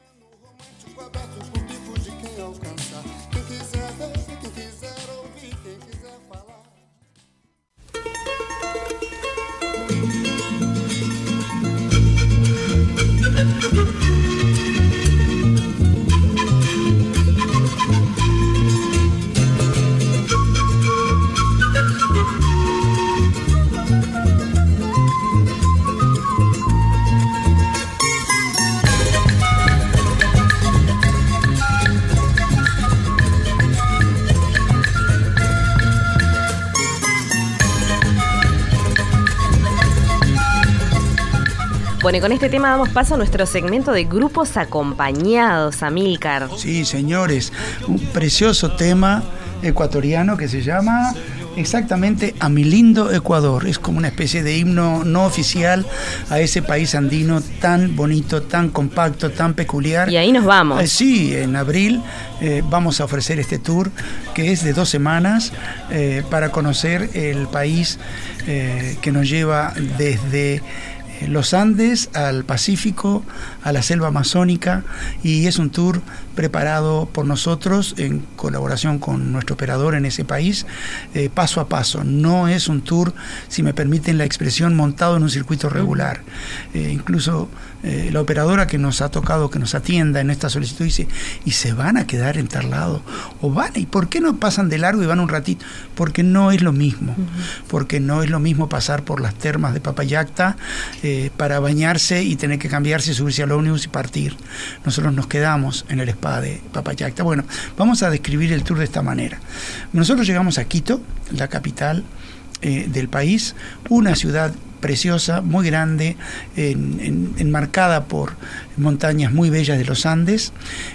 Bueno, y con este tema damos paso a nuestro segmento de grupos acompañados, Amilcar. Sí, señores, un precioso tema ecuatoriano que se llama exactamente A mi lindo Ecuador. Es como una especie de himno no oficial a ese país andino tan bonito, tan compacto, tan peculiar. Y ahí nos vamos. Eh, sí, en abril eh, vamos a ofrecer este tour que es de dos semanas eh, para conocer el país que nos lleva desde los Andes al Pacífico, a la selva amazónica y es un tour preparado por nosotros en colaboración con nuestro operador en ese país, eh, paso a paso. No es un tour, si me permiten la expresión, montado en un circuito regular. Eh, incluso eh, la operadora que nos ha tocado que nos atienda en esta solicitud dice, ¿y se van a quedar en tal lado? ¿O van? ¿Y por qué no pasan de largo y van un ratito? Porque no es lo mismo. Porque no es lo mismo pasar por las termas de Papayacta eh, para bañarse y tener que cambiarse, subirse al ómnibus y partir. Nosotros nos quedamos en el spa de Papayacta. Bueno, vamos a describir el tour de esta manera. Nosotros llegamos a Quito, la capital eh, del país, una ciudad preciosa, muy grande, en- en- enmarcada por montañas muy bellas de los Andes,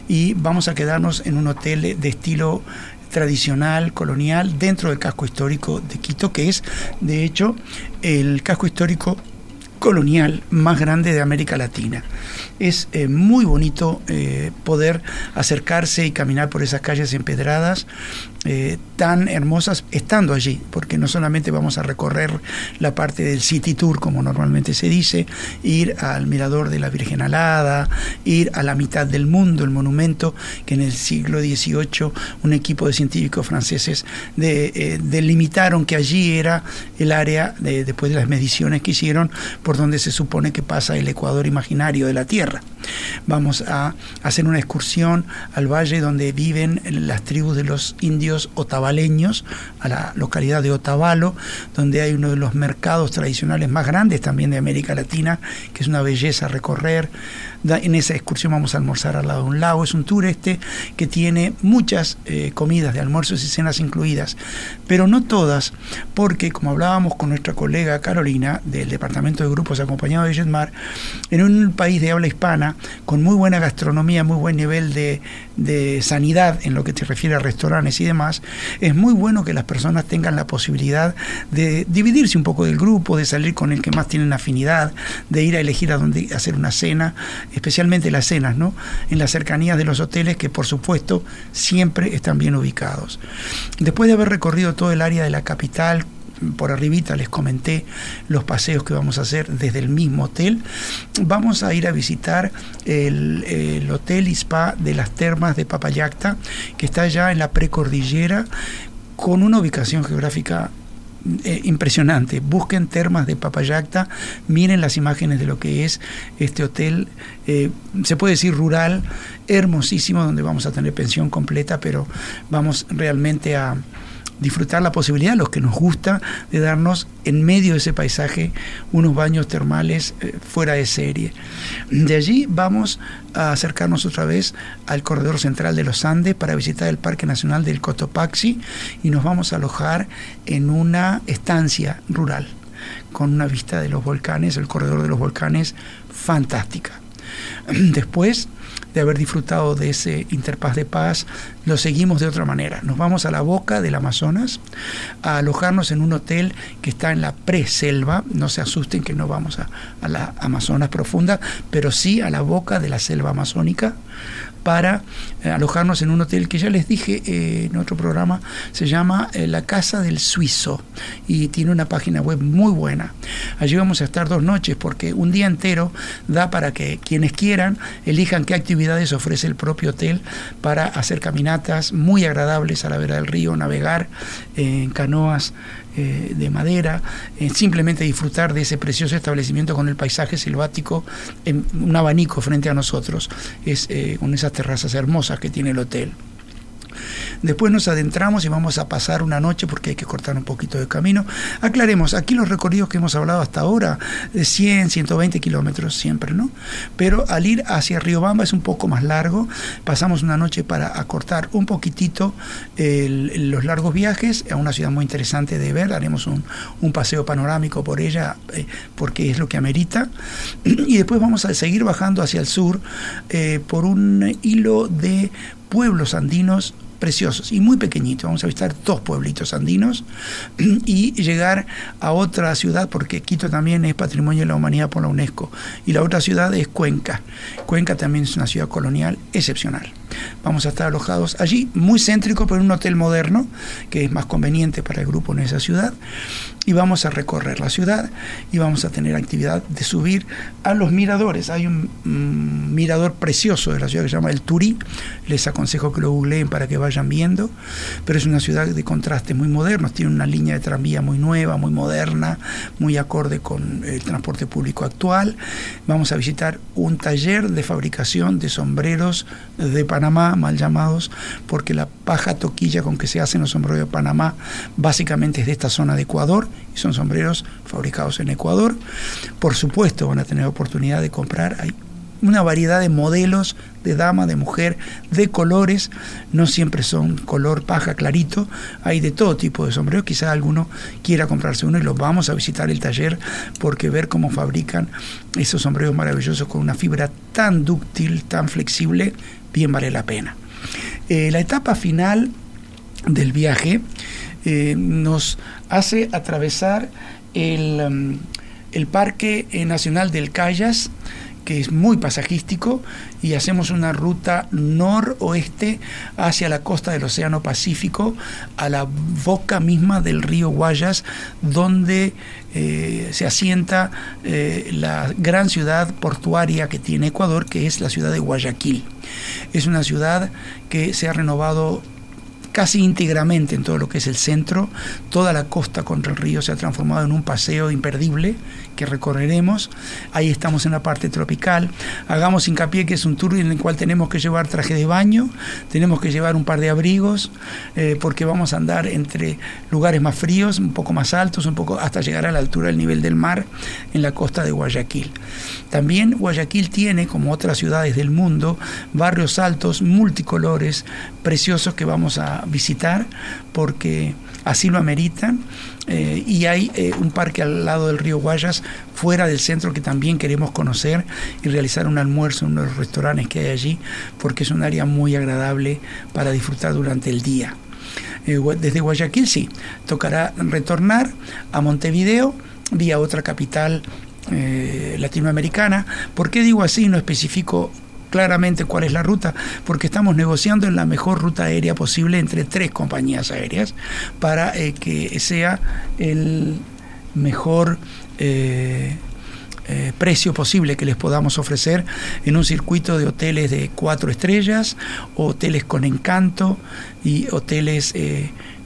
y vamos a quedarnos en un hotel de estilo tradicional, colonial, dentro del casco histórico de Quito, que es, de hecho, el casco histórico colonial más grande de América Latina. Es eh, muy bonito eh, poder acercarse y caminar por esas calles empedradas eh, tan hermosas estando allí, porque no solamente vamos a recorrer la parte del City Tour, como normalmente se dice, ir al mirador de la Virgen Alada, ir a la mitad del mundo, el monumento que en el siglo XVIII un equipo de científicos franceses de- eh, delimitaron que allí era el área, de- después de las mediciones que hicieron, por donde se supone que pasa el ecuador imaginario de la Tierra. Vamos a hacer una excursión al valle donde viven las tribus de los indios otavaleños, a la localidad de Otavalo, donde hay uno de los mercados tradicionales más grandes también de América Latina, que es una belleza recorrer. En esa excursión vamos a almorzar al lado de un lago. Es un tour este que tiene muchas eh, comidas de almuerzos y cenas incluidas, pero no todas, porque como hablábamos con nuestra colega Carolina del Departamento de Grupos acompañado de Jetmar, en un país de habla hispana, con muy buena gastronomía, muy buen nivel de, de sanidad en lo que se refiere a restaurantes y demás, es muy bueno que las personas tengan la posibilidad de dividirse un poco del grupo, de salir con el que más tienen afinidad, de ir a elegir a dónde hacer una cena, especialmente las cenas, ¿no? En las cercanías de los hoteles que por supuesto siempre están bien ubicados. Después de haber recorrido todo el área de la capital, por arribita les comenté los paseos que vamos a hacer desde el mismo hotel. Vamos a ir a visitar el, el hotel y spa de las termas de Papayacta, que está ya en la precordillera, con una ubicación geográfica eh, impresionante. Busquen termas de Papayacta, miren las imágenes de lo que es este hotel, eh, se puede decir rural, hermosísimo, donde vamos a tener pensión completa, pero vamos realmente a disfrutar la posibilidad, los que nos gusta, de darnos en medio de ese paisaje unos baños termales eh, fuera de serie. De allí vamos a acercarnos otra vez al corredor central de los Andes para visitar el Parque Nacional del Cotopaxi y nos vamos a alojar en una estancia rural con una vista de los volcanes, el corredor de los volcanes, fantástica. Después de haber disfrutado de ese interpaz de paz, lo seguimos de otra manera. Nos vamos a la boca del Amazonas a alojarnos en un hotel que está en la pre-selva. No se asusten que no vamos a, a la Amazonas profunda, pero sí a la boca de la selva amazónica para eh, alojarnos en un hotel que ya les dije eh, en otro programa, se llama eh, La Casa del Suizo y tiene una página web muy buena. Allí vamos a estar dos noches porque un día entero da para que quienes quieran elijan qué actividades ofrece el propio hotel para hacer caminatas muy agradables a la vera del río, navegar en canoas eh, de madera, eh, simplemente disfrutar de ese precioso establecimiento con el paisaje selvático, en un abanico frente a nosotros, es eh, con esas terrazas hermosas que tiene el hotel. Después nos adentramos y vamos a pasar una noche porque hay que cortar un poquito de camino. Aclaremos, aquí los recorridos que hemos hablado hasta ahora, de 100, 120 kilómetros siempre, ¿no? Pero al ir hacia Riobamba es un poco más largo. Pasamos una noche para acortar un poquitito los largos viajes a una ciudad muy interesante de ver. Haremos un, un paseo panorámico por ella eh, porque es lo que amerita. Y después vamos a seguir bajando hacia el sur eh, por un hilo de pueblos andinos preciosos y muy pequeñitos. Vamos a visitar dos pueblitos andinos y llegar a otra ciudad, porque Quito también es Patrimonio de la Humanidad por la UNESCO. Y la otra ciudad es Cuenca. Cuenca también es una ciudad colonial excepcional. Vamos a estar alojados allí, muy céntrico, pero en un hotel moderno, que es más conveniente para el grupo en esa ciudad. Y vamos a recorrer la ciudad y vamos a tener actividad de subir a los miradores. Hay un mm, mirador precioso de la ciudad que se llama El Turí. Les aconsejo que lo googleen para que vayan viendo. Pero es una ciudad de contrastes muy modernos. Tiene una línea de tranvía muy nueva, muy moderna, muy acorde con el transporte público actual. Vamos a visitar un taller de fabricación de sombreros de Panamá, mal llamados, porque la paja toquilla con que se hacen los sombreros de Panamá básicamente es de esta zona de Ecuador y son sombreros fabricados en Ecuador. Por supuesto van a tener oportunidad de comprar. Hay una variedad de modelos de dama, de mujer, de colores, no siempre son color paja clarito, hay de todo tipo de sombreros, quizá alguno quiera comprarse uno y los vamos a visitar el taller porque ver cómo fabrican esos sombreros maravillosos con una fibra tan dúctil, tan flexible, bien vale la pena. Eh, la etapa final del viaje eh, nos hace atravesar el, um, el Parque Nacional del Cayas, que es muy pasajístico, y hacemos una ruta noroeste hacia la costa del Océano Pacífico, a la boca misma del río Guayas, donde eh, se asienta eh, la gran ciudad portuaria que tiene Ecuador, que es la ciudad de Guayaquil. Es una ciudad que se ha renovado casi íntegramente en todo lo que es el centro. Toda la costa contra el río se ha transformado en un paseo imperdible que recorreremos. Ahí estamos en la parte tropical. Hagamos hincapié que es un tour en el cual tenemos que llevar traje de baño, tenemos que llevar un par de abrigos, eh, porque vamos a andar entre lugares más fríos, un poco más altos, un poco hasta llegar a la altura del nivel del mar en la costa de Guayaquil. También Guayaquil tiene, como otras ciudades del mundo, barrios altos multicolores, preciosos que vamos a visitar porque así lo ameritan. Eh, y hay eh, un parque al lado del río Guayas, fuera del centro, que también queremos conocer y realizar un almuerzo en uno de los restaurantes que hay allí, porque es un área muy agradable para disfrutar durante el día. Eh, desde Guayaquil sí, tocará retornar a Montevideo vía otra capital latinoamericana. ¿Por qué digo así? No especifico claramente cuál es la ruta, porque estamos negociando en la mejor ruta aérea posible entre tres compañías aéreas para eh, que sea el mejor eh, eh, precio posible que les podamos ofrecer en un circuito de hoteles de cuatro estrellas, hoteles con encanto y hoteles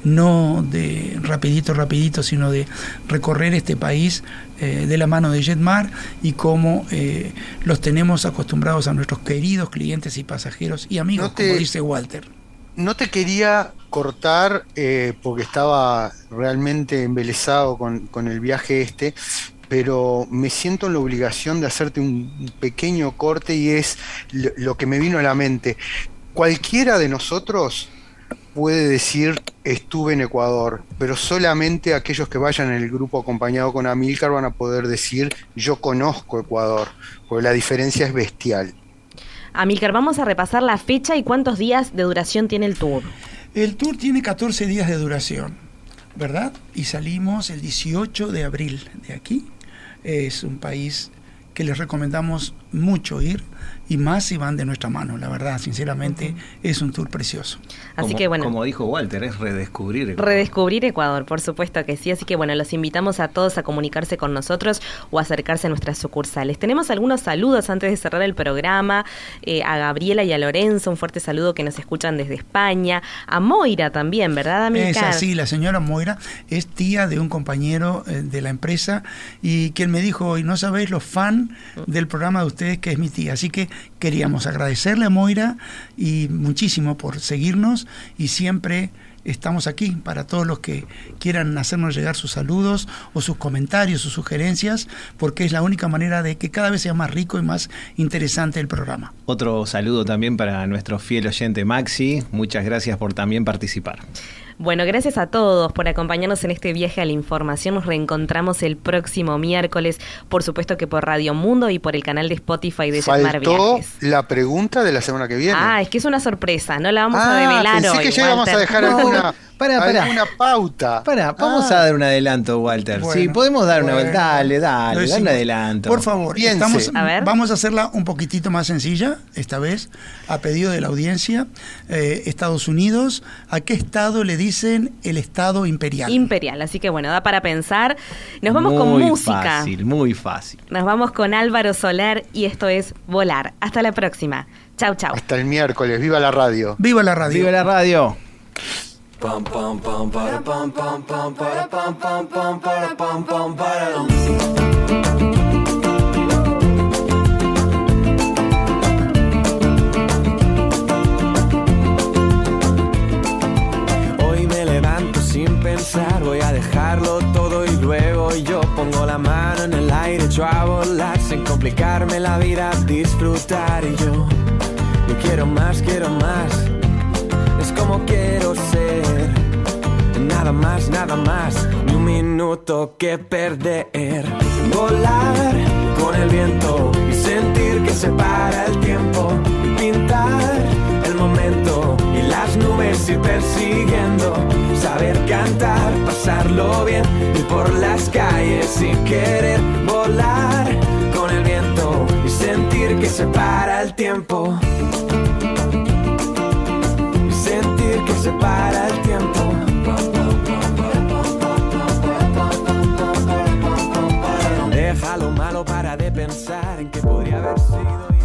no de rapidito, rapidito, sino de recorrer este país eh, de la mano de Jetmar y cómo eh, los tenemos acostumbrados a nuestros queridos clientes y pasajeros y amigos, No te- como dice Walter. No te quería cortar eh, porque estaba realmente embelesado con, con el viaje este, pero me siento en la obligación de hacerte un pequeño corte y es lo, lo que me vino a la mente. Cualquiera de nosotros puede decir estuve en Ecuador, pero solamente aquellos que vayan en el grupo acompañado con Amílcar van a poder decir yo conozco Ecuador, porque la diferencia es bestial. Amílcar, vamos a repasar la fecha y cuántos días de duración tiene el tour. El tour tiene 14 días de duración, ¿verdad? Y salimos el 18 de abril de aquí. Es un país que les recomendamos mucho ir y más si van de nuestra mano, la verdad, sinceramente, es un tour precioso. Así como, que bueno. Como dijo Walter, es redescubrir. Ecuador. Redescubrir Ecuador, por supuesto que sí. Así que bueno, los invitamos a todos a comunicarse con nosotros o acercarse a nuestras sucursales. Tenemos algunos saludos antes de cerrar el programa. eh, a Gabriela y a Lorenzo, un fuerte saludo que nos escuchan desde España. A Moira también, ¿verdad, Es Amílcar? así, la señora Moira es tía de un compañero eh, de la empresa y quien me dijo hoy, no sabéis lo fan del programa de ustedes que es mi tía. Así que queríamos agradecerle a Moira y muchísimo por seguirnos y siempre estamos aquí para todos los que quieran hacernos llegar sus saludos o sus comentarios, sus sugerencias, porque es la única manera de que cada vez sea más rico y más interesante el programa. Otro saludo también para nuestro fiel oyente Maxi. Muchas gracias por también participar. Bueno, gracias a todos por acompañarnos en este viaje a la información. Nos reencontramos el próximo miércoles, por supuesto que por Radio Mundo y por el canal de Spotify de Faltó Viajes. la pregunta de la semana que viene. Ah, es que es una sorpresa, no la vamos a Ah, develar pensé hoy. que ya íbamos a dejar alguna, pará, pará. alguna pauta. Para, vamos Ah. a dar un adelanto, Walter. Bueno, sí, podemos dar una bueno, Dale, dale, dale un adelanto. Por favor, estamos, A ver. vamos a hacerla un poquitito más sencilla, esta vez, a pedido de la audiencia. Eh, Estados Unidos, ¿a qué estado le dicen el estado imperial? Imperial, así que bueno, da para pensar. Nos vamos con Muy música. fácil, muy fácil. Nos vamos con Álvaro Soler y esto es Volar. Hasta la próxima. Chau, chau. Hasta el miércoles, viva la radio. Viva la radio. Viva la radio. Pam pam pam para pam pam pam para pam pam pam para pam pam para. Hoy me levanto sin pensar, voy a dejarlo todo y luego yo pongo la mano en el aire, echo a volar sin complicarme la vida, disfrutar y yo, yo quiero más, quiero más, es como quiero ser, nada más, nada más, ni un minuto que perder, volar con el viento y sentir que se para el tiempo, pintar el momento y las nubes ir persiguiendo, saber cantar, pasarlo bien, ir por las calles y querer volar con el viento y sentir que se para el tiempo.